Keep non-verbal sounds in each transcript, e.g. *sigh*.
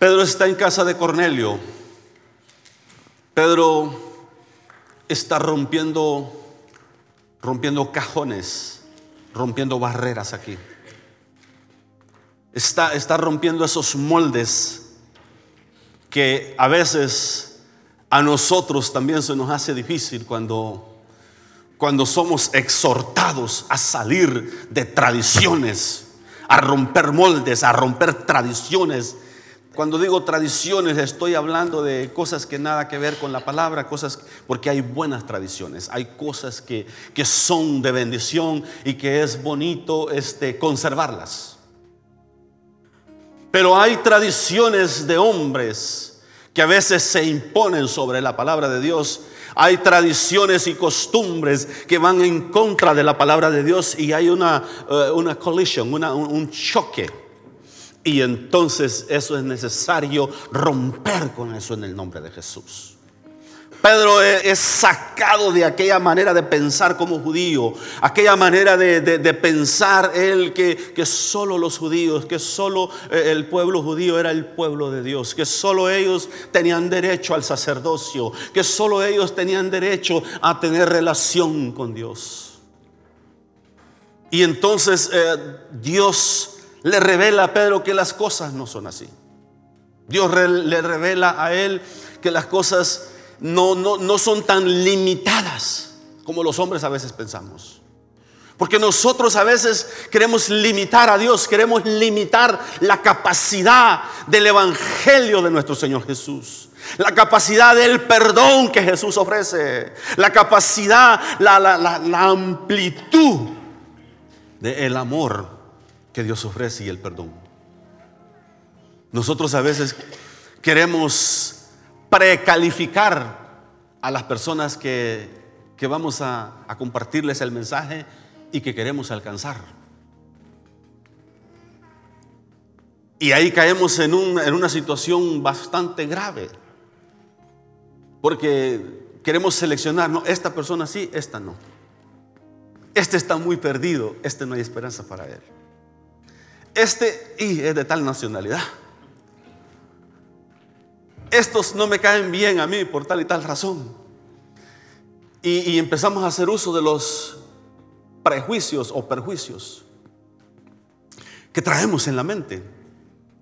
Pedro está en casa de Cornelio. Pedro está rompiendo, rompiendo cajones, rompiendo barreras aquí. Está, está rompiendo esos moldes que a veces a nosotros también se nos hace difícil cuando, cuando somos exhortados a salir de tradiciones, a romper moldes, a romper tradiciones cuando digo tradiciones, estoy hablando de cosas que nada que ver con la palabra, cosas, porque hay buenas tradiciones, hay cosas que, que son de bendición y que es bonito este, conservarlas. Pero hay tradiciones de hombres que a veces se imponen sobre la palabra de Dios. Hay tradiciones y costumbres que van en contra de la palabra de Dios y hay una, uh, una collision, una, un, un choque. Y entonces eso es necesario romper con eso en el nombre de Jesús. Pedro es sacado de aquella manera de pensar como judío, aquella manera de, pensar él que, que, solo los judíos, que solo eh, el pueblo judío era el pueblo de Dios, que solo ellos tenían derecho al sacerdocio, que solo ellos tenían derecho a tener relación con Dios. Y entonces eh, Dios le revela a Pedro que las cosas no son así. Dios le revela a él que las cosas no, no, no son tan limitadas como los hombres a veces pensamos. Porque nosotros a veces queremos limitar a Dios, queremos limitar la capacidad del Evangelio de nuestro Señor Jesús. La capacidad del perdón que Jesús ofrece. La capacidad, la, la, la amplitud del amor que Dios ofrece y el perdón. Nosotros a veces queremos precalificar a las personas que, que vamos a, compartirles el mensaje y que queremos alcanzar. Y ahí caemos en, un, en, una situación bastante grave. Porque queremos seleccionar, no, esta persona sí, esta no. Este está muy perdido, este no hay esperanza para él. Este y es de tal nacionalidad. Estos no me caen bien a mí por tal y tal razón. Y, y empezamos a hacer uso de los prejuicios o perjuicios que traemos en la mente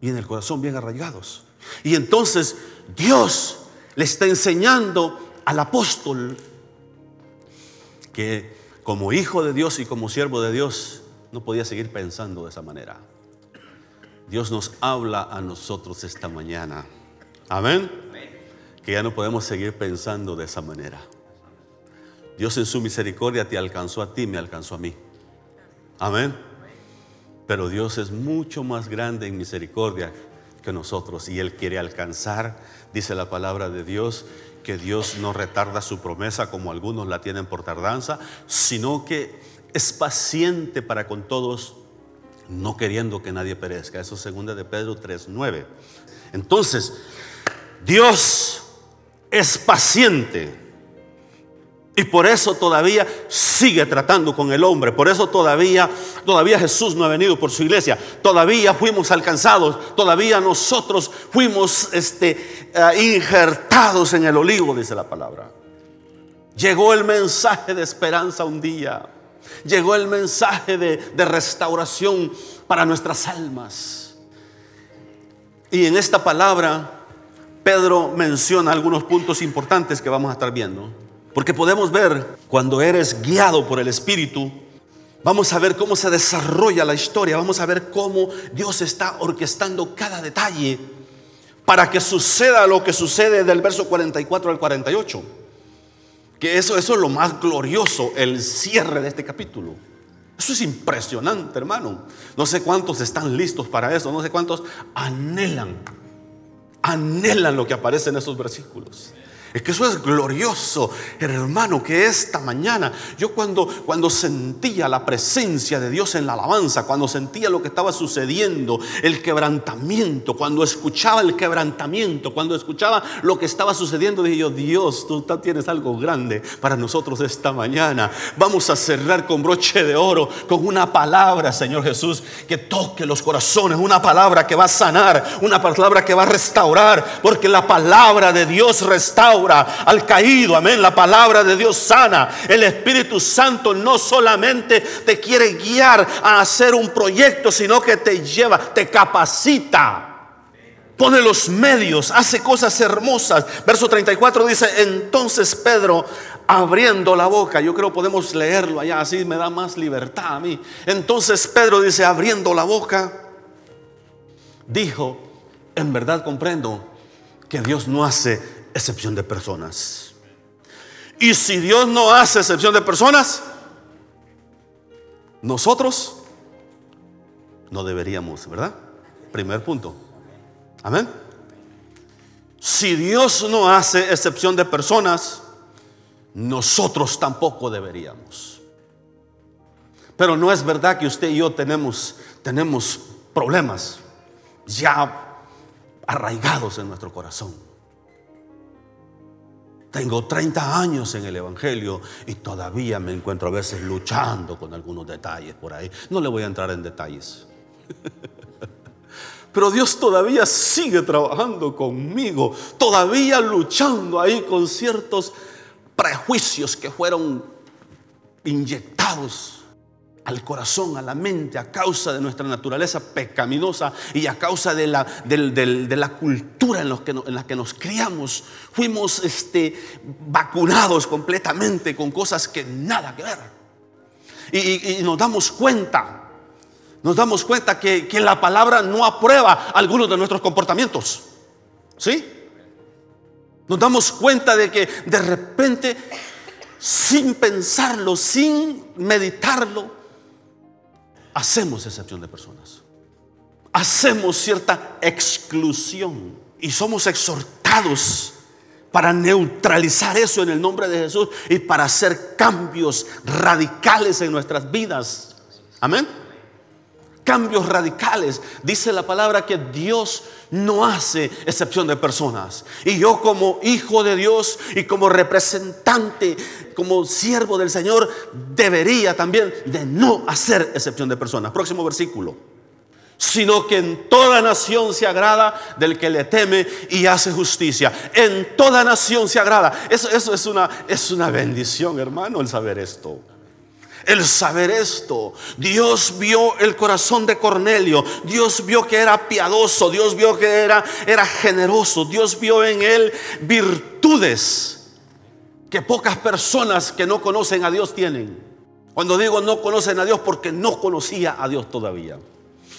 y en el corazón bien arraigados. Y entonces Dios le está enseñando al apóstol que como hijo de Dios y como siervo de Dios no podía seguir pensando de esa manera. Dios nos habla a nosotros esta mañana. Amén. Que ya no podemos seguir pensando de esa manera. Dios en su misericordia te alcanzó a ti, me alcanzó a mí. Amén. Pero Dios es mucho más grande en misericordia que nosotros y Él quiere alcanzar, dice la palabra de Dios, que Dios no retarda su promesa como algunos la tienen por tardanza, sino que es paciente para con todos no queriendo que nadie perezca. Eso es segunda de Pedro 3:9. Entonces, Dios es paciente. Y por eso todavía sigue tratando con el hombre. Por eso todavía, todavía Jesús no ha venido por su iglesia. Todavía fuimos alcanzados. Todavía nosotros fuimos este, uh, injertados en el olivo, dice la palabra. Llegó el mensaje de esperanza un día llegó el mensaje de, restauración para nuestras almas. Y en esta palabra, Pedro menciona algunos puntos importantes que vamos a estar viendo. Porque podemos ver cuando eres guiado por el Espíritu, vamos a ver cómo se desarrolla la historia, vamos a ver cómo Dios está orquestando cada detalle para que suceda lo que sucede del verso 44 al 48. Que eso, eso es lo más glorioso, el cierre de este capítulo. Eso es impresionante, hermano. No sé cuántos están listos para eso, no sé cuántos anhelan, anhelan lo que aparece en esos versículos. Es que eso es glorioso, hermano, que esta mañana, yo cuando, cuando sentía la presencia de Dios en la alabanza, cuando sentía lo que estaba sucediendo, el quebrantamiento, cuando escuchaba el quebrantamiento, cuando escuchaba lo que estaba sucediendo, dije yo, Dios, tú tienes algo grande para nosotros esta mañana. Vamos a cerrar con broche de oro, con una palabra, Señor Jesús, que toque los corazones, una palabra que va a sanar, una palabra que va a restaurar, porque la palabra de Dios restaura al caído. Amén. La palabra de Dios sana. El Espíritu Santo no solamente te quiere guiar a hacer un proyecto, sino que te lleva, te capacita. Pone los medios, hace cosas hermosas. Verso 34 dice, entonces Pedro, abriendo la boca, yo creo podemos leerlo allá, así me da más libertad a mí. Entonces Pedro dice, abriendo la boca, dijo, en verdad comprendo que Dios no hace excepción de personas. Y si Dios no hace excepción de personas, nosotros no deberíamos, ¿verdad? Primer punto. Amén. Si Dios no hace excepción de personas, nosotros tampoco deberíamos. Pero no es verdad que usted y yo tenemos, tenemos problemas ya arraigados en nuestro corazón. Tengo 30 años en el Evangelio y todavía me encuentro a veces luchando con algunos detalles por ahí. No le voy a entrar en detalles. *laughs* Pero Dios todavía sigue trabajando conmigo, todavía luchando ahí con ciertos prejuicios que fueron inyectados al corazón, a la mente, a causa de nuestra naturaleza pecaminosa y a causa de la, de la cultura en, que, en, la que nos criamos. Fuimos este, vacunados completamente con cosas que nada que ver. Y, nos damos cuenta, nos damos cuenta que, que la palabra no aprueba algunos de nuestros comportamientos. ¿Sí? Nos damos cuenta de que de repente, sin pensarlo, sin meditarlo, hacemos excepción de personas. Hacemos cierta exclusión y somos exhortados para neutralizar eso en el nombre de Jesús y para hacer cambios radicales en nuestras vidas. Amén cambios radicales. Dice la palabra que Dios no hace excepción de personas. Y yo como hijo de Dios y como representante, como siervo del Señor, debería también de no hacer excepción de personas. Próximo versículo. Sino que en toda nación se agrada del que le teme y hace justicia. En toda nación se agrada. Eso, es, una, es una bendición, hermano, el saber esto el saber esto. Dios vio el corazón de Cornelio. Dios vio que era piadoso. Dios vio que era, era generoso. Dios vio en él virtudes que pocas personas que no conocen a Dios tienen. Cuando digo no conocen a Dios porque no conocía a Dios todavía.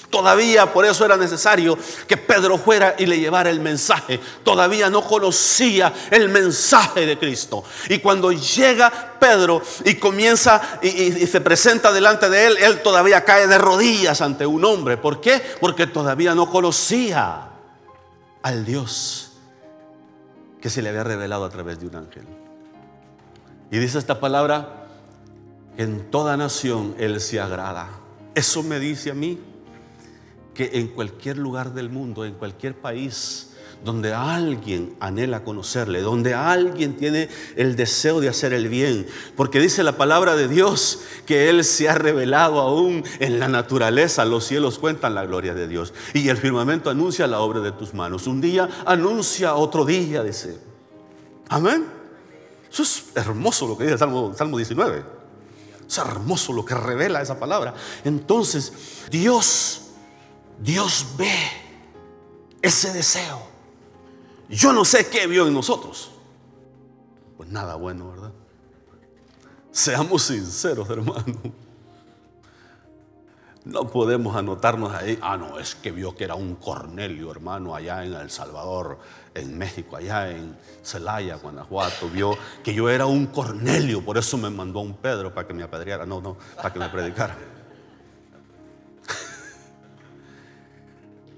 Todavía por eso era necesario que Pedro fuera y le llevara el mensaje. Todavía no conocía el mensaje de Cristo. Y cuando llega Pedro y comienza y, se presenta delante de él, él todavía cae de rodillas ante un hombre. ¿Por qué? Porque todavía no conocía al Dios que se le había revelado a través de un ángel. Y dice esta palabra, en toda nación Él se agrada. Eso me dice a mí que en cualquier lugar del mundo, en cualquier país, donde alguien anhela conocerle, donde alguien tiene el deseo de hacer el bien, porque dice la palabra de Dios que Él se ha revelado aún en la naturaleza, los cielos cuentan la gloria de Dios y el firmamento anuncia la obra de tus manos. Un día anuncia otro día, dice. Amén. Eso es hermoso lo que dice Salmo, Salmo 19. Es hermoso lo que revela esa palabra. Entonces, Dios Dios ve ese deseo. Yo no sé qué vio en nosotros. Pues nada bueno, ¿verdad? Seamos sinceros, hermano. No podemos anotarnos ahí. Ah, no, es que vio que era un Cornelio, hermano, allá en El Salvador, en México, allá en Celaya, Guanajuato. Vio que yo era un Cornelio, por eso me mandó un Pedro para que me apedreara. No, no, para que me predicara.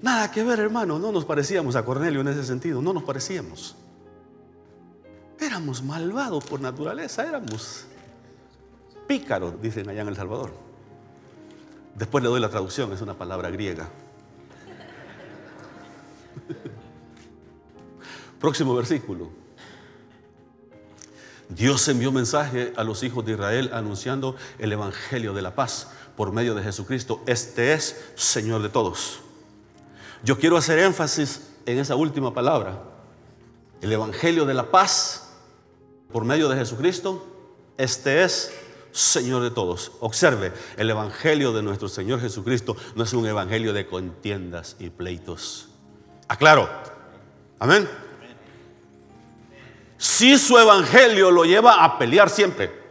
Nada que ver, hermano. No nos parecíamos a Cornelio en ese sentido. No nos parecíamos. éramos malvados por naturaleza, éramos pícaros, dicen allá en El Salvador. Después le doy la traducción, es una palabra griega. *laughs* Próximo versículo. Dios envió mensaje a los hijos de Israel anunciando el Evangelio de la paz por medio de Jesucristo. Este es Señor de todos. Yo quiero hacer énfasis en esa última palabra. El Evangelio de la paz por medio de Jesucristo. Este es Señor de todos. Observe, el Evangelio de nuestro Señor Jesucristo no es un Evangelio de contiendas y pleitos. Aclaro. Amén. Si su Evangelio lo lleva a pelear siempre,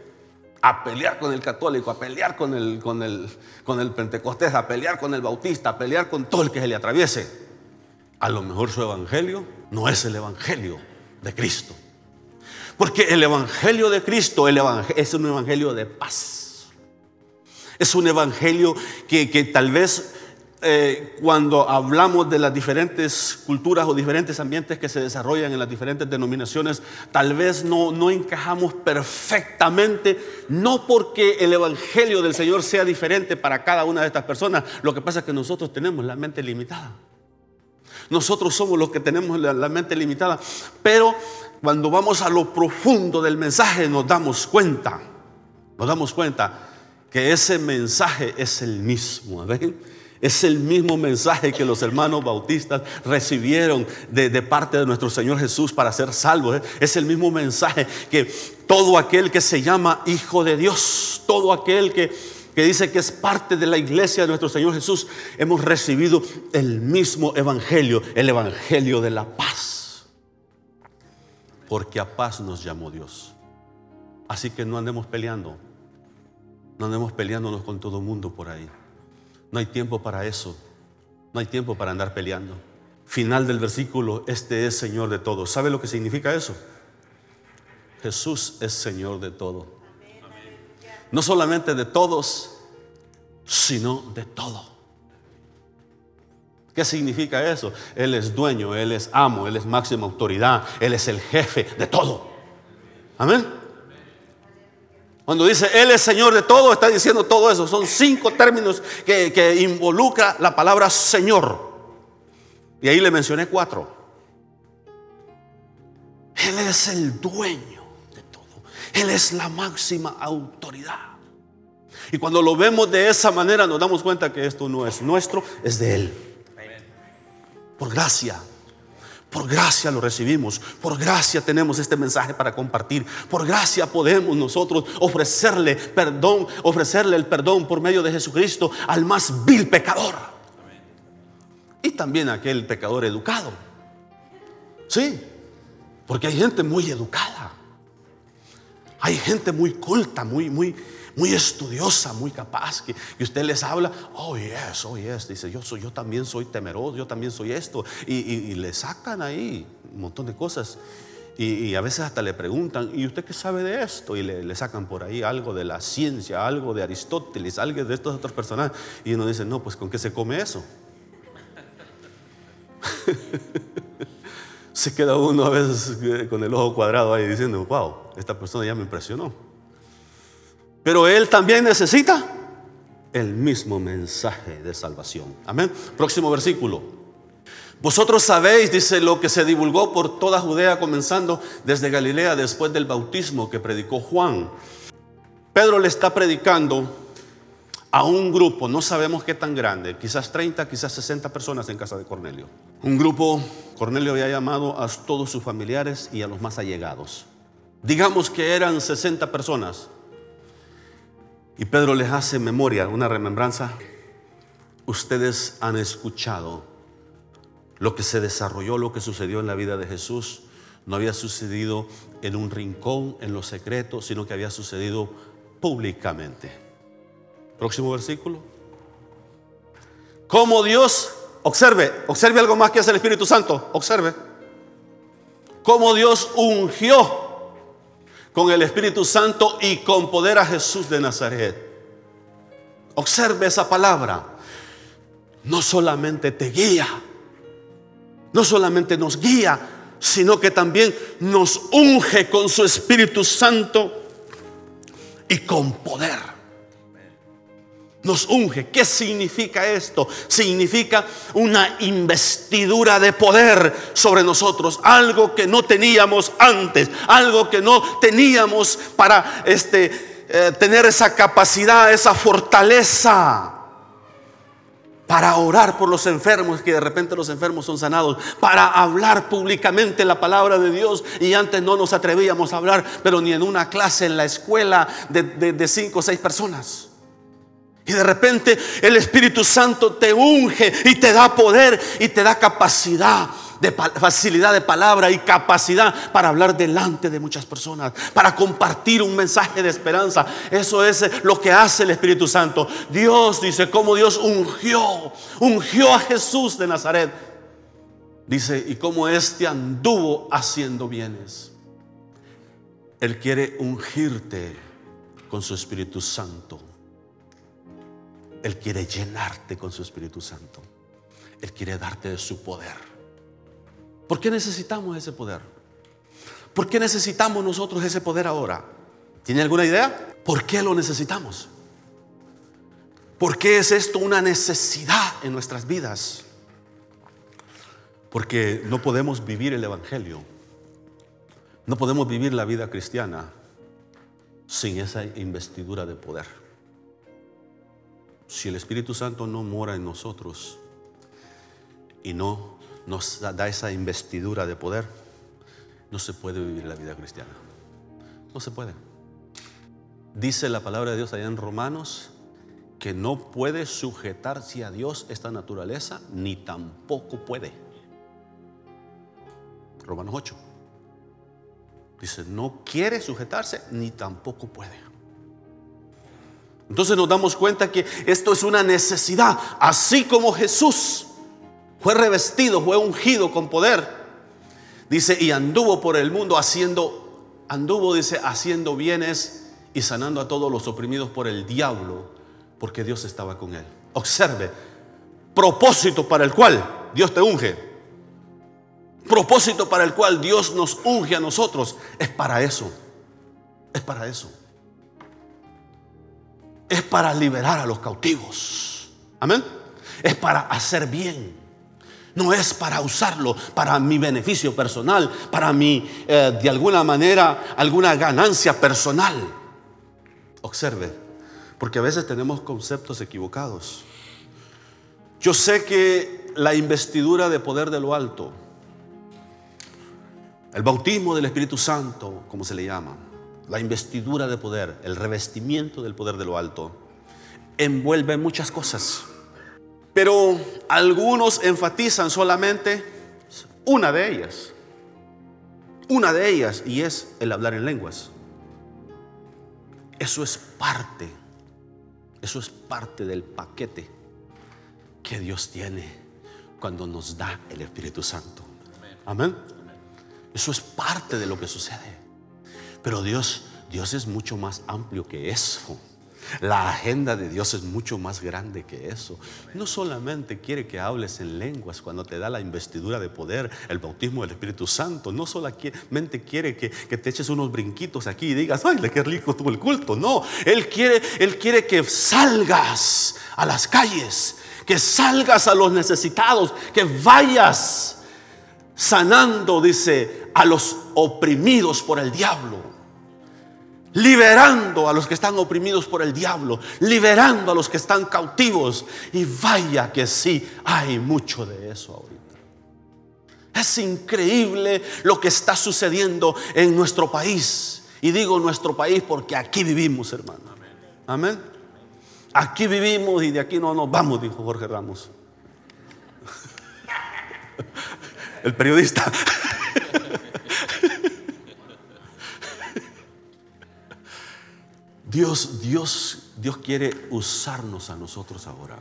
a pelear con el católico, a pelear con el, con el, con el pentecostés, a pelear con el bautista, a pelear con todo el que se le atraviese, a lo mejor su Evangelio no es el Evangelio de Cristo. Porque el Evangelio de Cristo es un Evangelio de paz. Es un Evangelio que, tal vez eh, cuando hablamos de las diferentes culturas o diferentes ambientes que se desarrollan en las diferentes denominaciones, tal vez no, no encajamos perfectamente, no porque el Evangelio del Señor sea diferente para cada una de estas personas, lo que pasa es que nosotros tenemos la mente limitada. Nosotros somos los que tenemos la mente limitada, pero cuando vamos a lo profundo del mensaje nos damos cuenta, nos damos cuenta que ese mensaje es el mismo. Es el mismo mensaje que los hermanos bautistas recibieron de, parte de nuestro Señor Jesús para ser salvos. ¿eh? Es el mismo mensaje que todo aquel que se llama Hijo de Dios, todo aquel que, que dice que es parte de la iglesia de nuestro Señor Jesús, hemos recibido el mismo evangelio, el evangelio de la paz porque a paz nos llamó Dios. Así que no andemos peleando, no andemos peleándonos con todo el mundo por ahí. No hay tiempo para eso, no hay tiempo para andar peleando. Final del versículo, este es Señor de todos. ¿Sabe lo que significa eso? Jesús es Señor de todo. No solamente de todos, sino de todo. ¿Qué significa eso? Él es dueño, Él es amo, Él es máxima autoridad, Él es el jefe de todo. Amén. Cuando dice Él es Señor de todo, está diciendo todo eso. Son cinco términos que, que involucra la palabra Señor. Y ahí le mencioné cuatro. Él es el dueño de todo. Él es la máxima autoridad. Y cuando lo vemos de esa manera nos damos cuenta que esto no es nuestro, es de Él. Por gracia. Por gracia lo recibimos. Por gracia tenemos este mensaje para compartir. Por gracia podemos nosotros ofrecerle perdón, ofrecerle el perdón por medio de Jesucristo al más vil pecador. Y también a aquel pecador educado. Sí, porque hay gente muy educada. Hay gente muy culta, muy, muy, muy estudiosa, muy capaz, que, usted les habla, oh yes, oh yes, dice, yo, soy, yo también soy temeroso, yo también soy esto, y, le sacan ahí un montón de cosas. Y, a veces hasta le preguntan, ¿y usted qué sabe de esto? Y le, sacan por ahí algo de la ciencia, algo de Aristóteles, algo de estas otras personas. Y uno dice, no, pues ¿con qué se come eso? *laughs* se queda uno a veces eh, con el ojo cuadrado ahí diciendo, wow, esta persona ya me impresionó. Pero él también necesita el mismo mensaje de salvación. Amén. Próximo versículo. Vosotros sabéis, dice, lo que se divulgó por toda Judea, comenzando desde Galilea después del bautismo que predicó Juan. Pedro le está predicando a un grupo, no sabemos qué tan grande, quizás 30, quizás 60 personas en casa de Cornelio. Un grupo, Cornelio había llamado a todos sus familiares y a los más allegados. Digamos que eran 60 personas. Y Pedro les hace memoria, una remembranza. Ustedes han escuchado lo que se desarrolló, lo que sucedió en la vida de Jesús. No había sucedido en un rincón, en lo secreto, sino que había sucedido públicamente. Próximo versículo. Como Dios, observe, observe algo más que hace el Espíritu Santo, observe. Como Dios ungió con el Espíritu Santo y con poder a Jesús de Nazaret. Observe esa palabra. No solamente te guía, no solamente nos guía, sino que también nos unge con su Espíritu Santo y con poder. Nos unge. ¿Qué significa esto? Significa una investidura de poder sobre nosotros, algo que no teníamos antes, algo que no teníamos para este, eh, tener esa capacidad, esa fortaleza para orar por los enfermos, que de repente los enfermos son sanados, para hablar públicamente la palabra de Dios. Y antes no nos atrevíamos a hablar, pero ni en una clase en la escuela de, cinco o seis personas. Y de repente el Espíritu Santo te unge y te da poder y te da capacidad de facilidad de palabra y capacidad para hablar delante de muchas personas, para compartir un mensaje de esperanza. Eso es lo que hace el Espíritu Santo. Dios dice, como Dios ungió, ungió a Jesús de Nazaret. Dice, y como éste anduvo haciendo bienes. Él quiere ungirte con su Espíritu Santo. Él quiere llenarte con su Espíritu Santo. Él quiere darte su poder. ¿Por qué necesitamos ese poder? ¿Por qué necesitamos nosotros ese poder ahora? ¿Tiene alguna idea? ¿Por qué lo necesitamos? ¿Por qué es esto una necesidad en nuestras vidas? Porque no podemos vivir el Evangelio, no podemos vivir la vida cristiana sin esa investidura de poder. Si el Espíritu Santo no mora en nosotros y no nos da esa investidura de poder, no se puede vivir la vida cristiana. No se puede. Dice la palabra de Dios allá en Romanos que no puede sujetarse a Dios esta naturaleza, ni tampoco puede. Romanos 8. Dice, no quiere sujetarse, ni tampoco puede. Entonces nos damos cuenta que esto es una necesidad, así como Jesús fue revestido, fue ungido con poder. Dice, y anduvo por el mundo haciendo, anduvo, dice, haciendo bienes y sanando a todos los oprimidos por el diablo, porque Dios estaba con él. Observe, propósito para el cual Dios te unge. Propósito para el cual Dios nos unge a nosotros. Es para eso. Es para eso. Es para liberar a los cautivos. Amén. Es para hacer bien. No es para usarlo para mi beneficio personal, para mi, eh, de alguna manera, alguna ganancia personal. Observe, porque a veces tenemos conceptos equivocados. Yo sé que la investidura de poder de lo alto, el bautismo del Espíritu Santo, como se le llama, la investidura de poder, el revestimiento del poder de lo alto, envuelve muchas cosas. Pero algunos enfatizan solamente una de ellas. Una de ellas y es el hablar en lenguas. Eso es parte, eso es parte del paquete que Dios tiene cuando nos da el Espíritu Santo. Amén. Eso es parte de lo que sucede. Pero Dios, Dios es mucho más amplio que eso. La agenda de Dios es mucho más grande que eso. No solamente quiere que hables en lenguas cuando te da la investidura de poder, el bautismo del Espíritu Santo. No solamente quiere que, te eches unos brinquitos aquí y digas, ay, qué rico tuvo el culto. No, Él quiere, Él quiere que salgas a las calles, que salgas a los necesitados, que vayas sanando, dice, a los oprimidos por el diablo liberando a los que están oprimidos por el diablo, liberando a los que están cautivos. Y vaya que sí, hay mucho de eso ahorita. Es increíble lo que está sucediendo en nuestro país. Y digo nuestro país porque aquí vivimos, hermano. Amén. Aquí vivimos y de aquí no nos vamos, dijo Jorge Ramos. *laughs* El periodista. Dios, Dios, Dios quiere usarnos a nosotros ahora.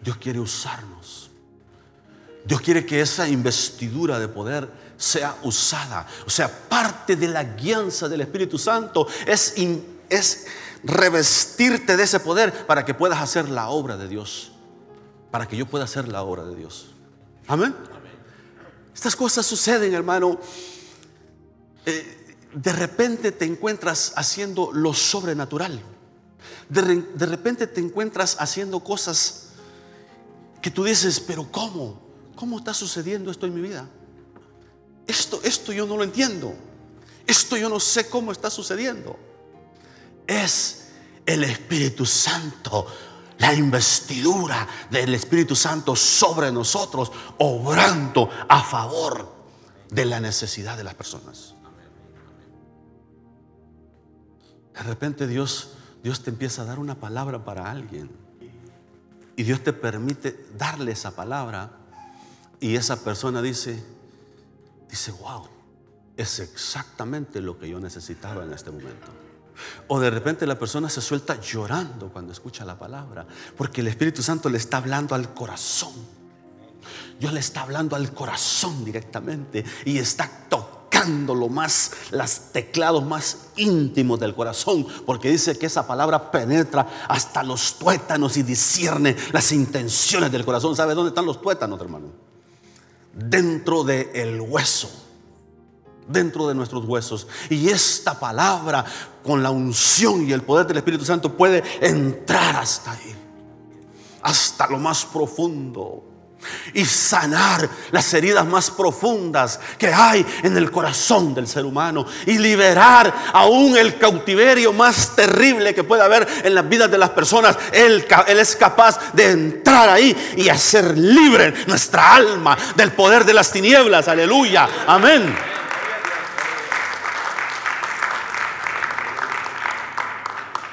Dios quiere usarnos. Dios quiere que esa investidura de poder sea usada. O sea, parte de la guianza del Espíritu Santo es, es revestirte de ese poder para que puedas hacer la obra de Dios. Para que yo pueda hacer la obra de Dios. Amén. Estas cosas suceden, hermano. Eh, de repente te encuentras haciendo lo sobrenatural. De, repente te encuentras haciendo cosas que tú dices, pero ¿cómo? ¿Cómo está sucediendo esto en mi vida? Esto, esto yo no lo entiendo. Esto yo no sé cómo está sucediendo. Es el Espíritu Santo, la investidura del Espíritu Santo sobre nosotros, obrando a favor de la necesidad de las personas. De repente Dios, Dios te empieza a dar una palabra para alguien. Y Dios te permite darle esa palabra. Y esa persona dice, dice, wow, es exactamente lo que yo necesitaba en este momento. O de repente la persona se suelta llorando cuando escucha la palabra, porque el Espíritu Santo le está hablando al corazón. Dios le está hablando al corazón directamente y está tocando lo más, los teclados más íntimos del corazón, porque dice que esa palabra penetra hasta los tuétanos y discierne las intenciones del corazón. ¿Sabe dónde están los tuétanos, hermano? Dentro del hueso dentro de nuestros huesos. Y esta palabra con la unción y el poder del Espíritu Santo puede entrar hasta ahí, hasta lo más profundo. Y sanar las heridas más profundas que hay en el corazón del ser humano. Y liberar aún el cautiverio más terrible que puede haber en las vidas de las personas. Él, es capaz de entrar ahí y hacer libre nuestra alma del poder de las tinieblas. Aleluya. Amén.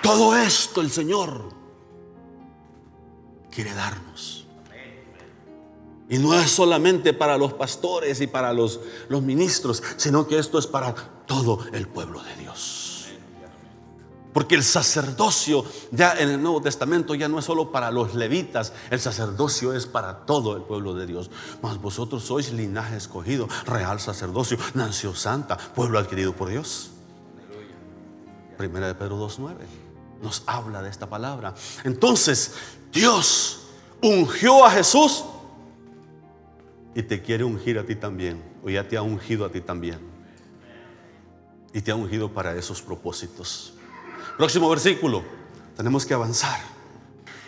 Todo esto el Señor quiere darnos. Y no es solamente para los pastores y para los, los ministros, sino que esto es para todo el pueblo de Dios. Porque el sacerdocio ya en el Nuevo Testamento ya no es solo para los levitas, el sacerdocio es para todo el pueblo de Dios. Mas vosotros sois linaje escogido, real sacerdocio, nación santa, pueblo adquirido por Dios. Primera de Pedro 2.9 nos habla de esta palabra. Entonces, Dios ungió a Jesús y te quiere ungir a ti también, o ya te ha ungido a ti también. Y te ha ungido para esos propósitos. Próximo versículo, tenemos que avanzar.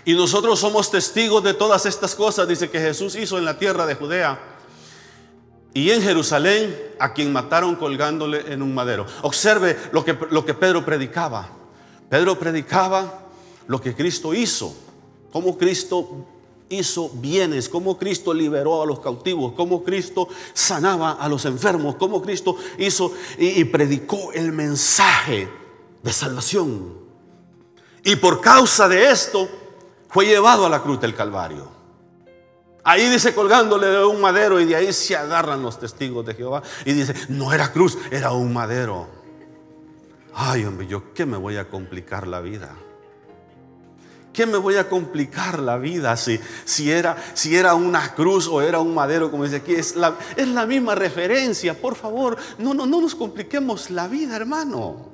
Y nosotros somos testigos de todas estas cosas, dice que Jesús hizo en la tierra de Judea y en Jerusalén, a quien mataron colgándole en un madero. Observe lo que, lo que Pedro predicaba. Pedro predicaba lo que Cristo hizo, cómo Cristo hizo bienes, cómo Cristo liberó a los cautivos, cómo Cristo sanaba a los enfermos, cómo Cristo hizo y, predicó el mensaje de salvación. Y por causa de esto fue llevado a la cruz del Calvario. Ahí dice colgándole de un madero y de ahí se agarran los testigos de Jehová y dice, no era cruz, era un madero. Ay, hombre, yo qué me voy a complicar la vida. ¿Qué me voy a complicar la vida si, si, era, si era una cruz o era un madero, como dice aquí? Es la, es la misma referencia. Por favor, no, no, no nos compliquemos la vida, hermano.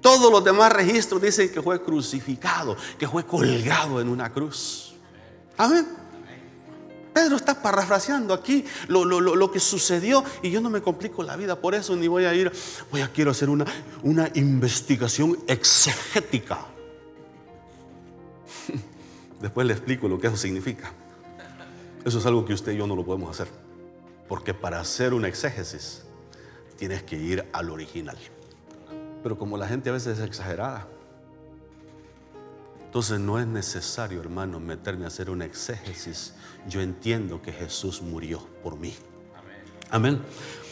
Todos los demás registros dicen que fue crucificado, que fue colgado en una cruz. Amén. Pedro está parafraseando aquí lo, que sucedió y yo no me complico la vida por eso, ni voy a ir, voy a quiero hacer una, una investigación exegética. Después le explico lo que eso significa. Eso es algo que usted y yo no lo podemos hacer. Porque para hacer una exégesis tienes que ir al original. Pero como la gente a veces es exagerada, entonces no es necesario, hermano, meterme a hacer una exégesis. Yo entiendo que Jesús murió por mí. Amén.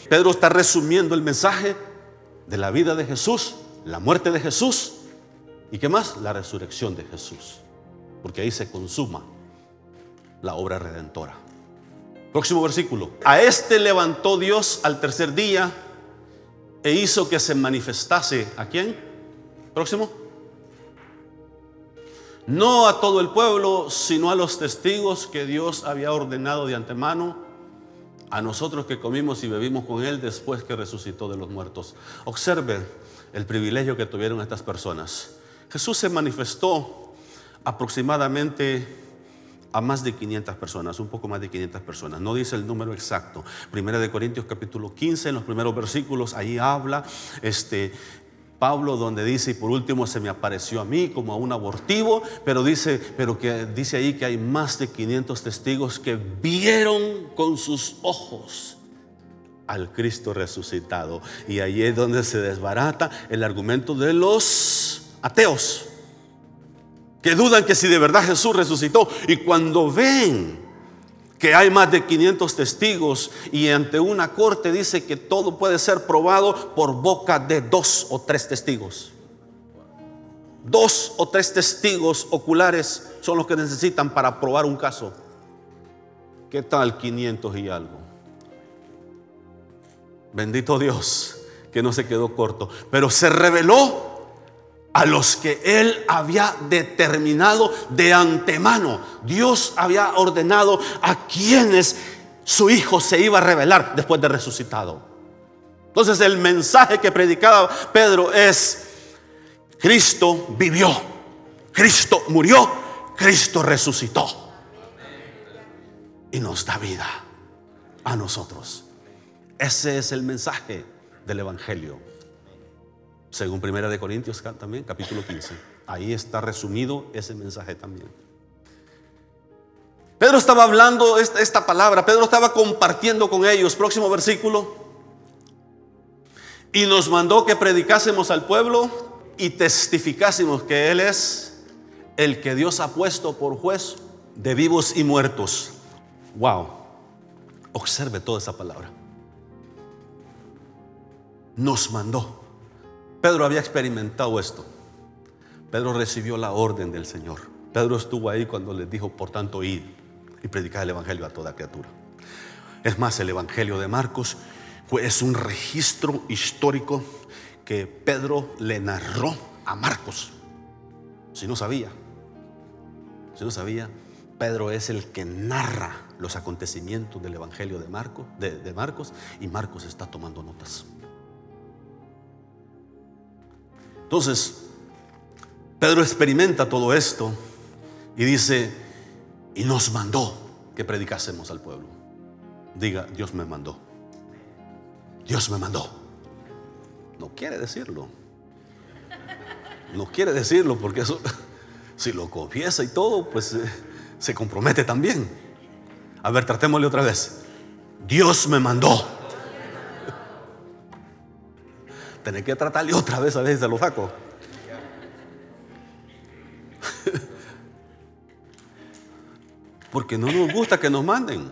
Pedro está resumiendo el mensaje de la vida de Jesús, la muerte de Jesús y qué más, la resurrección de Jesús. Porque ahí se consuma la obra redentora. Próximo versículo. A este levantó Dios al tercer día e hizo que se manifestase. ¿A quién? Próximo no a todo el pueblo, sino a los testigos que Dios había ordenado de antemano, a nosotros que comimos y bebimos con Él después que resucitó de los muertos. Observe el privilegio que tuvieron estas personas. Jesús se manifestó aproximadamente a más de 500 personas, un poco más de 500 personas. No dice el número exacto. Primera de Corintios capítulo 15, en los primeros versículos, ahí habla este, Pablo donde dice, y por último se me apareció a mí como a un abortivo, pero dice, pero que dice ahí que hay más de 500 testigos que vieron con sus ojos al Cristo resucitado. Y ahí es donde se desbarata el argumento de los ateos que dudan que si de verdad Jesús resucitó y cuando ven que hay más de 500 testigos y ante una corte dice que todo puede ser probado por boca de dos o tres testigos. Dos o tres testigos oculares son los que necesitan para probar un caso. ¿Qué tal 500 y algo? Bendito Dios que no se quedó corto, pero se reveló a los que él había determinado de antemano. Dios había ordenado a quienes su hijo se iba a revelar después de resucitado. Entonces el mensaje que predicaba Pedro es, Cristo vivió, Cristo murió, Cristo resucitó y nos da vida a nosotros. Ese es el mensaje del Evangelio según Primera de Corintios también, capítulo 15. Ahí está resumido ese mensaje también. Pedro estaba hablando esta, esta palabra, Pedro estaba compartiendo con ellos, próximo versículo, y nos mandó que predicásemos al pueblo y testificásemos que Él es el que Dios ha puesto por juez de vivos y muertos. Wow, observe toda esa palabra. Nos mandó. Pedro había experimentado esto. Pedro recibió la orden del Señor. Pedro estuvo ahí cuando les dijo, por tanto, id y predicad el Evangelio a toda criatura. Es más, el Evangelio de Marcos es un registro histórico que Pedro le narró a Marcos. Si no sabía, si no sabía, Pedro es el que narra los acontecimientos del Evangelio de, de Marcos y Marcos está tomando notas. Entonces, Pedro experimenta todo esto y dice, y nos mandó que predicásemos al pueblo. Diga, Dios me mandó. Dios me mandó. No quiere decirlo. No quiere decirlo porque eso, *laughs* si lo confiesa y todo, pues eh, se compromete también. A ver, tratémosle otra vez. Dios me mandó. Tener que tratarle otra vez a veces se lo saco. Porque no nos gusta que nos manden.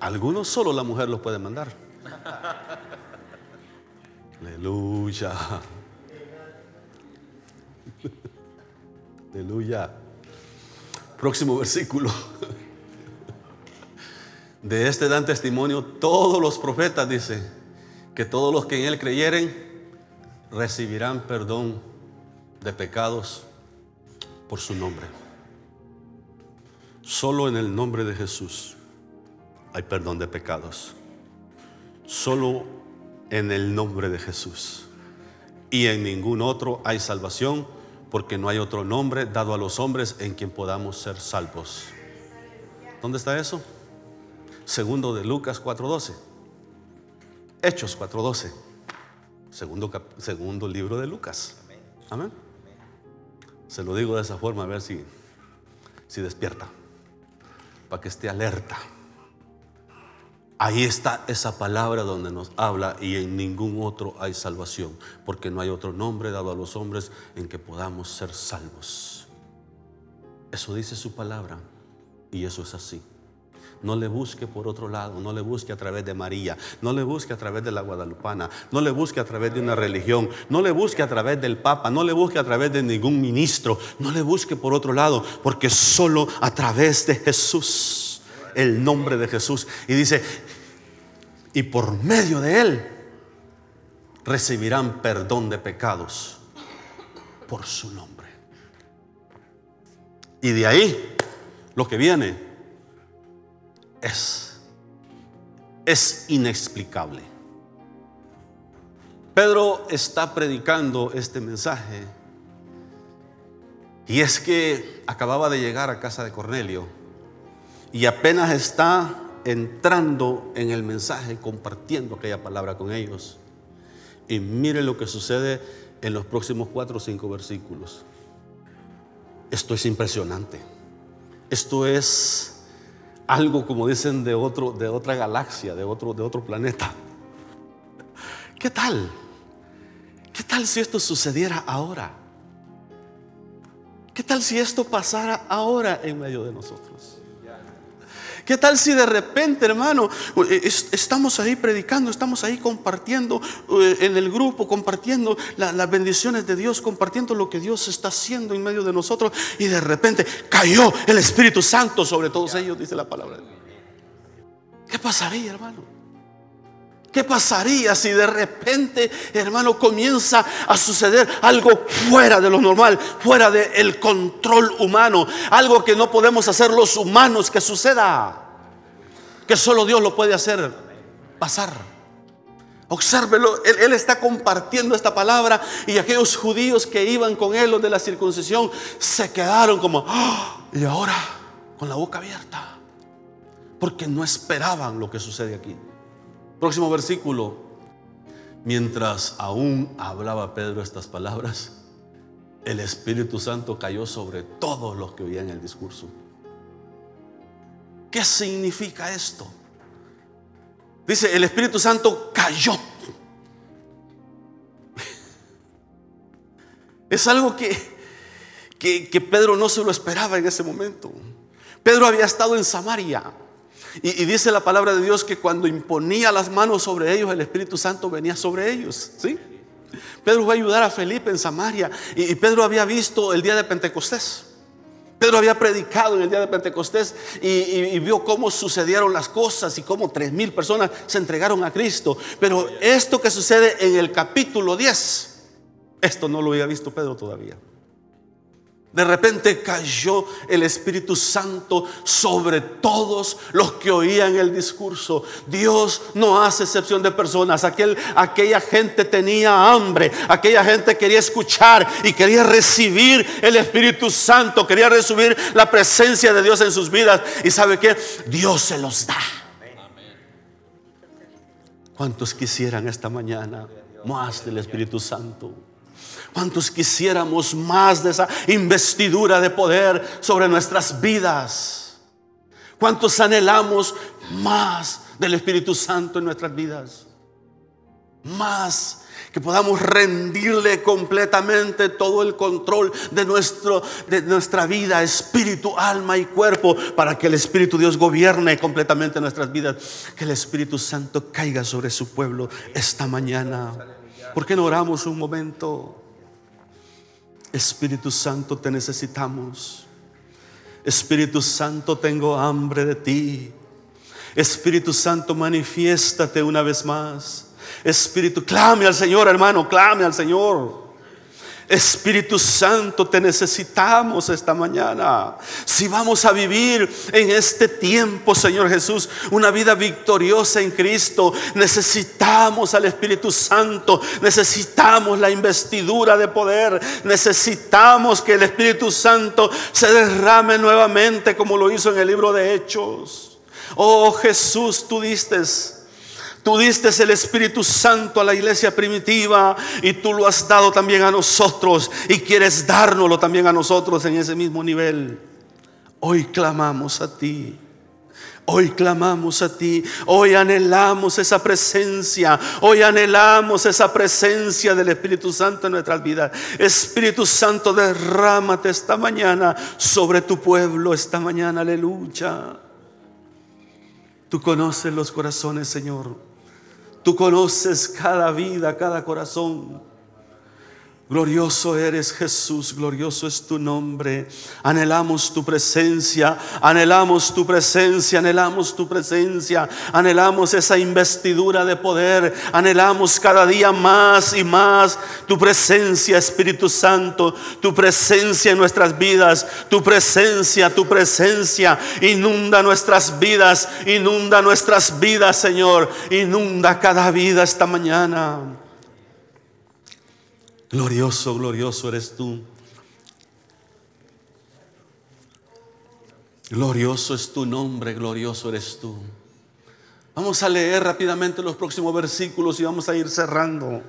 Algunos solo la mujer los puede mandar. Aleluya. Aleluya. Próximo versículo. De este dan testimonio todos los profetas, dice, que todos los que en él creyeren recibirán perdón de pecados por su nombre. Solo en el nombre de Jesús hay perdón de pecados. Solo en el nombre de Jesús. Y en ningún otro hay salvación, porque no hay otro nombre dado a los hombres en quien podamos ser salvos. ¿Dónde está eso? Segundo de Lucas 4:12. Hechos 4:12. Segundo, segundo libro de Lucas. Amén. Se lo digo de esa forma, a ver si, si despierta. Para que esté alerta. Ahí está esa palabra donde nos habla y en ningún otro hay salvación, porque no hay otro nombre dado a los hombres en que podamos ser salvos. Eso dice su palabra y eso es así. No le busque por otro lado, no le busque a través de María, no le busque a través de la Guadalupana, no le busque a través de una religión, no le busque a través del Papa, no le busque a través de ningún ministro, no le busque por otro lado, porque solo a través de Jesús, el nombre de Jesús. Y dice, y por medio de Él recibirán perdón de pecados por su nombre. Y de ahí lo que viene es, es inexplicable. Pedro está predicando este mensaje y es que acababa de llegar a casa de Cornelio y apenas está entrando en el mensaje, compartiendo aquella palabra con ellos. Y mire lo que sucede en los próximos cuatro o cinco versículos. Esto es impresionante. Esto es algo, como dicen, de, otro, de otra galaxia, de otro, de otro planeta. *laughs* ¿Qué tal? ¿Qué tal si esto sucediera ahora? ¿Qué tal si esto pasara ahora en medio de nosotros? ¿Qué tal si de repente, hermano, eh, estamos ahí predicando, estamos ahí compartiendo eh, en el grupo, compartiendo las bendiciones de Dios, compartiendo lo que Dios está haciendo en medio de nosotros y de repente cayó el Espíritu Santo sobre todos ellos, dice la palabra. ¿Qué pasaría, hermano? ¿Qué pasaría si de repente, hermano, comienza a suceder algo fuera de lo normal, fuera del control humano? Algo que no podemos hacer los humanos que suceda. Que solo Dios lo puede hacer pasar. Obsérvelo, él, está compartiendo esta palabra y aquellos judíos que iban con él, los de la circuncisión, se quedaron como, ¡Ah! y ahora con la boca abierta, porque no esperaban lo que sucede aquí. Próximo versículo. Mientras aún hablaba Pedro estas palabras, el Espíritu Santo cayó sobre todos los que oían el discurso. ¿Qué significa esto? Dice, el Espíritu Santo cayó. *laughs* Es algo que, que, que Pedro no se lo esperaba en ese momento. Pedro había estado en Samaria y, dice la palabra de Dios que cuando imponía las manos sobre ellos, el Espíritu Santo venía sobre ellos. ¿sí? Pedro fue a ayudar a Felipe en Samaria y, Pedro había visto el día de Pentecostés. Pedro había predicado en el día de Pentecostés y, y, vio cómo sucedieron las cosas y cómo tres mil personas se entregaron a Cristo. Pero esto que sucede en el capítulo 10, esto no lo había visto Pedro todavía. De repente cayó el Espíritu Santo sobre todos los que oían el discurso. Dios no hace excepción de personas. Aquel, aquella gente tenía hambre, aquella gente quería escuchar y quería recibir el Espíritu Santo, quería recibir la presencia de Dios en sus vidas. Y sabe que Dios se los da. ¿Cuántos quisieran esta mañana más del Espíritu Santo? ¿Cuántos quisiéramos más de esa investidura de poder sobre nuestras vidas? ¿Cuántos anhelamos más del Espíritu Santo en nuestras vidas? Más que podamos rendirle completamente todo el control de, nuestro, de nuestra vida, espíritu, alma y cuerpo, para que el Espíritu Dios gobierne completamente nuestras vidas. Que el Espíritu Santo caiga sobre su pueblo esta mañana. ¿Por qué no oramos un momento? Espíritu Santo, te necesitamos. Espíritu Santo, tengo hambre de ti. Espíritu Santo, manifiéstate una vez más. Espíritu, clame al Señor, hermano, clame al Señor. Espíritu Santo, te necesitamos esta mañana. Si vamos a vivir en este tiempo, Señor Jesús, una vida victoriosa en Cristo, necesitamos al Espíritu Santo, necesitamos la investidura de poder, necesitamos que el Espíritu Santo se derrame nuevamente como lo hizo en el libro de Hechos. Oh Jesús, tú diste Tú diste el Espíritu Santo a la iglesia primitiva y tú lo has dado también a nosotros y quieres dárnoslo también a nosotros en ese mismo nivel. Hoy clamamos a ti. Hoy clamamos a ti, hoy anhelamos esa presencia, hoy anhelamos esa presencia del Espíritu Santo en nuestras vidas. Espíritu Santo, derrámate esta mañana sobre tu pueblo, esta mañana, aleluya. Tú conoces los corazones, Señor. Tú conoces cada vida, cada corazón. Glorioso eres Jesús, glorioso es tu nombre. Anhelamos tu presencia, anhelamos tu presencia, anhelamos tu presencia, anhelamos esa investidura de poder, anhelamos cada día más y más tu presencia, Espíritu Santo, tu presencia en nuestras vidas, tu presencia, tu presencia, inunda nuestras vidas, inunda nuestras vidas, Señor, inunda cada vida esta mañana. Glorioso, glorioso eres tú. Glorioso es tu nombre, glorioso eres tú. Vamos a leer rápidamente los próximos versículos y vamos a ir cerrando.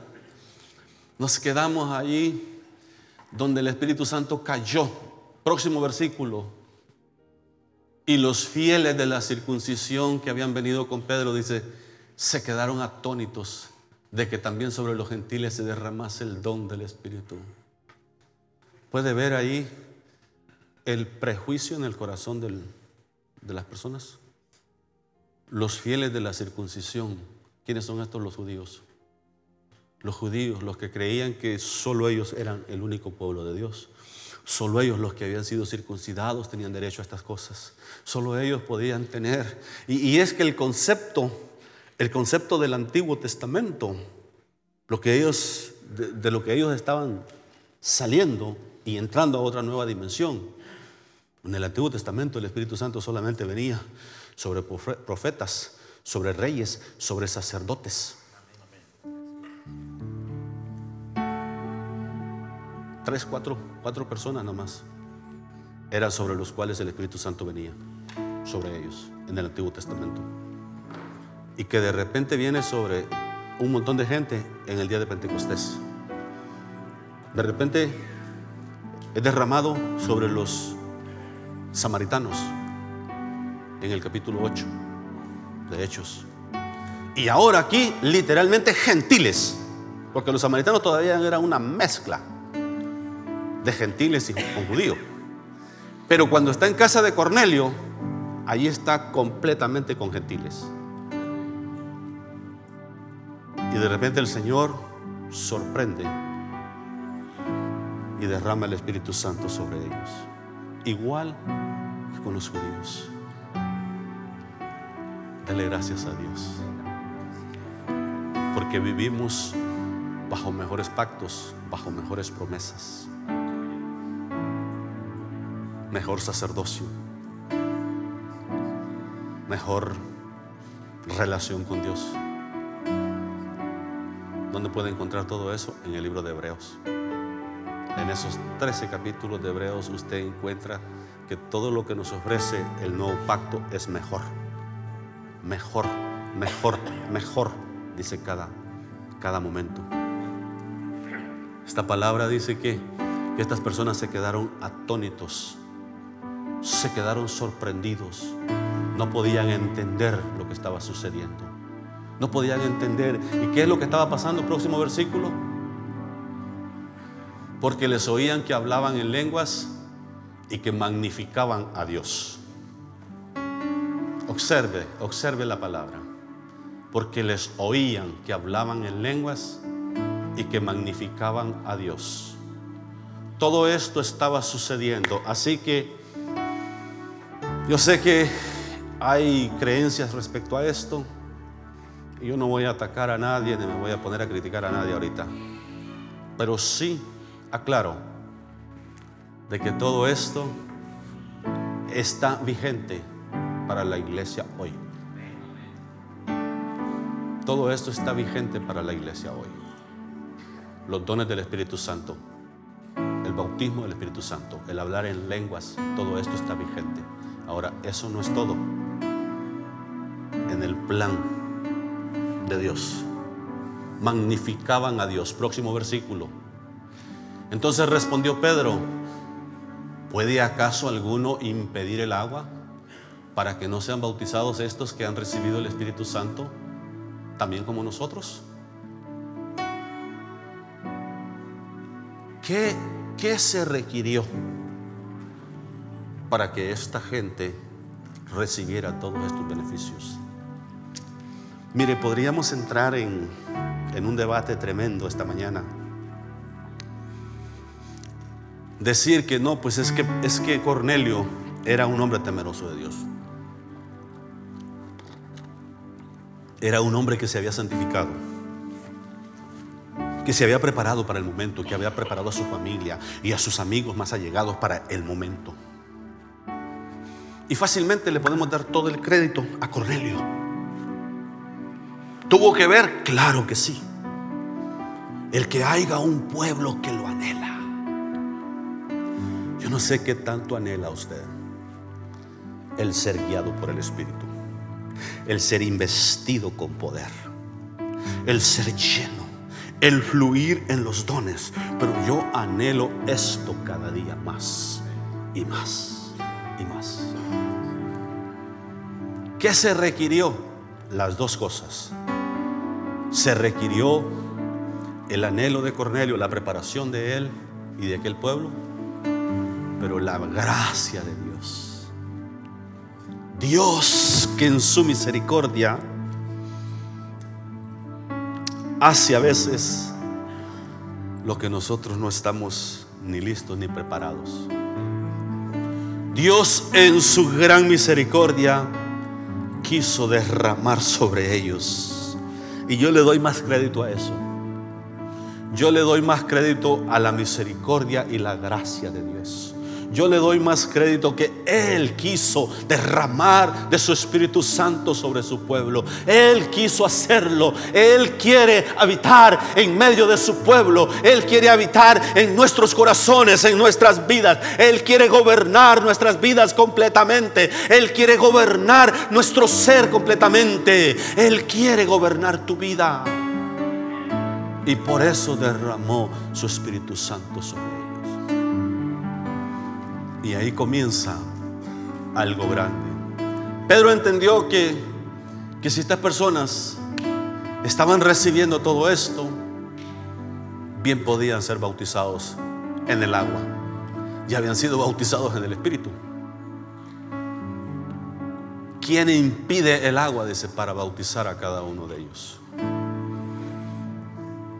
Nos quedamos ahí donde el Espíritu Santo cayó. Próximo versículo. Y los fieles de la circuncisión que habían venido con Pedro, dice, se quedaron atónitos de que también sobre los gentiles se derramase el don del Espíritu. Puede ver ahí el prejuicio en el corazón de las personas. Los fieles de la circuncisión, ¿quiénes son estos los judíos? Los judíos, los que creían que solo ellos eran el único pueblo de Dios. Solo ellos los que habían sido circuncidados tenían derecho a estas cosas. Solo ellos podían tener. Y, es que el concepto, el concepto del Antiguo Testamento, lo que ellos, de lo que ellos estaban saliendo y entrando a otra nueva dimensión. En el Antiguo Testamento el Espíritu Santo solamente venía sobre profetas, sobre reyes, sobre sacerdotes. Tres, cuatro, cuatro personas nomás eran sobre los cuales el Espíritu Santo venía, sobre ellos, en el Antiguo Testamento. Y que de repente viene sobre un montón de gente en el día de Pentecostés. De repente es derramado sobre los samaritanos en el capítulo 8 de Hechos. Y ahora aquí literalmente gentiles, porque los samaritanos todavía eran una mezcla de gentiles y con judíos. Pero cuando está en casa de Cornelio, ahí está completamente con gentiles. Y de repente el Señor sorprende y derrama el Espíritu Santo sobre ellos. Igual que con los judíos. Dale gracias a Dios. Porque vivimos bajo mejores pactos, bajo mejores promesas mejor sacerdocio, mejor relación con Dios. ¿Dónde puede encontrar todo eso? En el libro de Hebreos. En esos 13 capítulos de Hebreos usted encuentra que todo lo que nos ofrece el nuevo pacto es mejor. Mejor, mejor, mejor, dice cada, cada momento. Esta palabra dice que, que estas personas se quedaron atónitos se quedaron sorprendidos. No podían entender lo que estaba sucediendo. No podían entender. ¿Y qué es lo que estaba pasando? Próximo versículo. Porque les oían que hablaban en lenguas y que magnificaban a Dios. Observe, observe la palabra. Porque les oían que hablaban en lenguas y que magnificaban a Dios. Todo esto estaba sucediendo. Así que yo sé que hay creencias respecto a esto. Yo no voy a atacar a nadie ni me voy a poner a criticar a nadie ahorita. Pero sí aclaro de que todo esto está vigente para la iglesia hoy. Todo esto está vigente para la iglesia hoy. Los dones del Espíritu Santo, el bautismo del Espíritu Santo, el hablar en lenguas, todo esto está vigente. Ahora, eso no es todo. En el plan de Dios. Magnificaban a Dios. Próximo versículo. Entonces respondió Pedro, ¿puede acaso alguno impedir el agua para que no sean bautizados estos que han recibido el Espíritu Santo, también como nosotros? ¿Qué, qué se requirió? para que esta gente recibiera todos estos beneficios. Mire, podríamos entrar en, un debate tremendo esta mañana. Decir que no, pues es que, es que Cornelio era un hombre temeroso de Dios. Era un hombre que se había santificado, que se había preparado para el momento, que había preparado a su familia y a sus amigos más allegados para el momento. Y fácilmente le podemos dar todo el crédito a Cornelio. ¿Tuvo que ver? Claro que sí. El que haya un pueblo que lo anhela. Yo no sé qué tanto anhela usted. el ser guiado por el Espíritu, el ser investido con poder, el ser lleno, el fluir en los dones. Pero yo anhelo esto cada día más y más y más. ¿Qué se requirió? Las dos cosas. Se requirió el anhelo de Cornelio, la preparación de él y de aquel pueblo, pero la gracia de Dios. Dios que en su misericordia hace a veces lo que nosotros no estamos ni listos ni preparados. Dios en su gran misericordia quiso derramar sobre ellos. Y yo le doy más crédito a eso. Yo le doy más crédito a la misericordia y la gracia de Dios yo le doy más crédito que Él quiso derramar de su Espíritu Santo sobre su pueblo. Él quiso hacerlo. Él quiere habitar en medio de su pueblo. Él quiere habitar en nuestros corazones, en nuestras vidas. Él quiere gobernar nuestras vidas completamente. Él quiere gobernar nuestro ser completamente. Él quiere gobernar tu vida. Y por eso derramó su Espíritu Santo sobre él. Y ahí comienza algo grande. Pedro entendió que, que si estas personas estaban recibiendo todo esto, bien podían ser bautizados en el agua. Ya habían sido bautizados en el Espíritu. ¿Quién impide el agua? Dice, para bautizar a cada uno de ellos.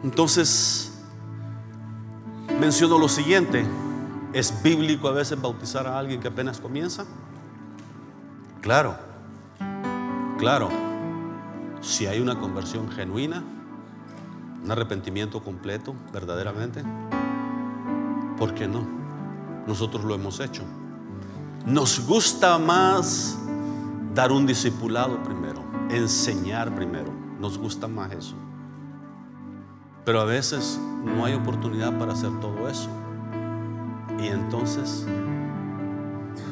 Entonces, menciono lo siguiente. ¿Es bíblico a veces bautizar a alguien que apenas comienza? Claro, claro. Si hay una conversión genuina, un arrepentimiento completo, verdaderamente, ¿por qué no? Nosotros lo hemos hecho. Nos gusta más dar un discipulado primero, enseñar primero. Nos gusta más eso. Pero a veces no hay oportunidad para hacer todo eso. Y entonces,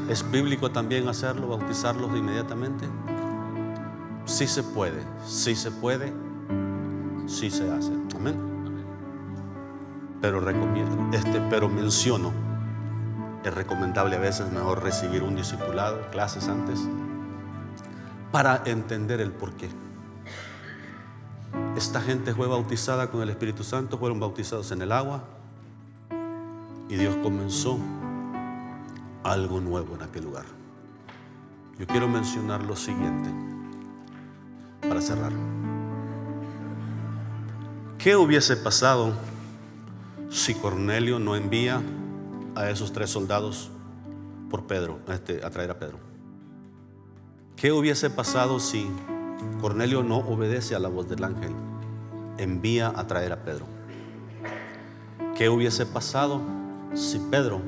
¿es bíblico también hacerlo, bautizarlos inmediatamente? Sí se puede, sí se puede, sí se hace. Amén. Pero recomiendo, este, pero menciono, es recomendable a veces mejor recibir un discipulado, clases antes, para entender el porqué. Esta gente fue bautizada con el Espíritu Santo, fueron bautizados en el agua, y Dios comenzó algo nuevo en aquel lugar. Yo quiero mencionar lo siguiente para cerrar. ¿Qué hubiese pasado si Cornelio no envía a esos tres soldados por Pedro, este, a traer a Pedro? ¿Qué hubiese pasado si Cornelio no obedece a la voz del ángel? Envía a traer a Pedro. ¿Qué hubiese pasado si Pedro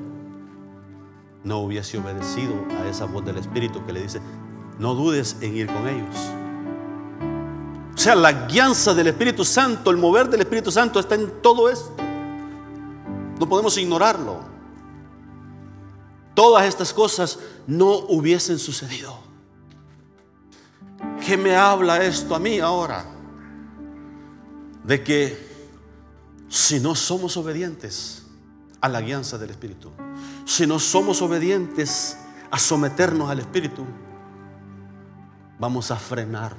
no hubiese obedecido a esa voz del Espíritu que le dice, no dudes en ir con ellos. O sea, la guianza del Espíritu Santo, el mover del Espíritu Santo está en todo esto. No podemos ignorarlo. Todas estas cosas no hubiesen sucedido. ¿Qué me habla esto a mí ahora? De que si no somos obedientes, a la guianza del Espíritu. Si no somos obedientes a someternos al Espíritu, vamos a frenar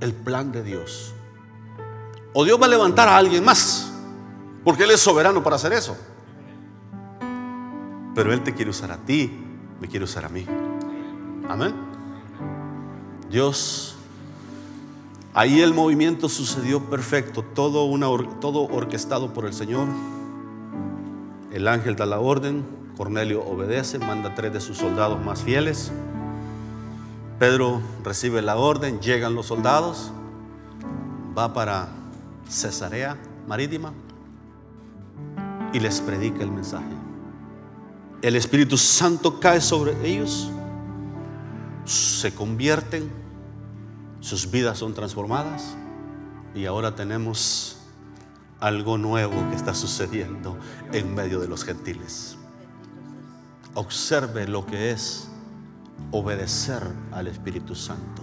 el plan de Dios. O Dios va a levantar a alguien más, porque Él es soberano para hacer eso. Pero Él te quiere usar a ti, me quiere usar a mí. Amén. Dios Ahí el movimiento sucedió perfecto, todo, una, todo orquestado por el Señor. El ángel da la orden, Cornelio obedece, manda tres de sus soldados más fieles. Pedro recibe la orden, llegan los soldados, va para Cesarea Marítima y les predica el mensaje. El Espíritu Santo cae sobre ellos, se convierten sus vidas son transformadas y ahora tenemos algo nuevo que está sucediendo en medio de los gentiles. observe lo que es obedecer al Espíritu Santo.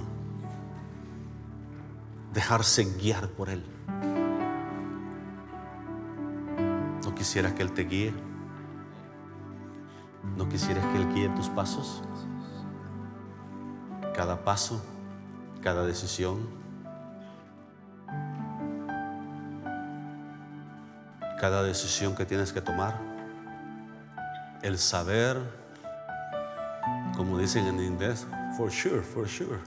Dejarse guiar por Él. ¿No quisieras que Él te guíe? ¿No quisieras que Él guíe tus pasos? Cada paso, cada decisión. Cada decisión que tienes que tomar. El saber, como dicen en inglés, for sure, for sure.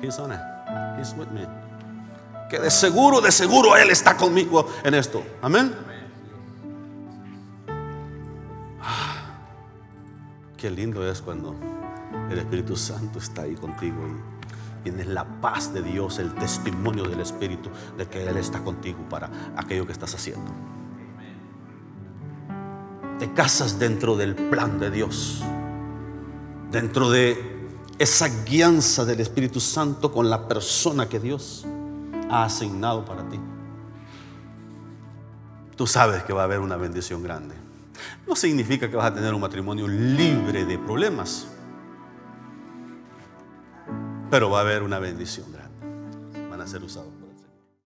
He's on it. He's with me. Que de seguro, de seguro Él está conmigo en esto. Amén. Qué lindo es cuando el Espíritu Santo está ahí contigo y tienes la paz de Dios, el testimonio del Espíritu de que Él está contigo para aquello que estás haciendo. Te casas dentro del plan de Dios, dentro de esa guianza del Espíritu Santo con la persona que Dios ha asignado para ti. Tú sabes que va a haber una bendición grande. No significa que vas a tener un matrimonio libre de problemas, pero va a haber una bendición grande. Van a ser usados.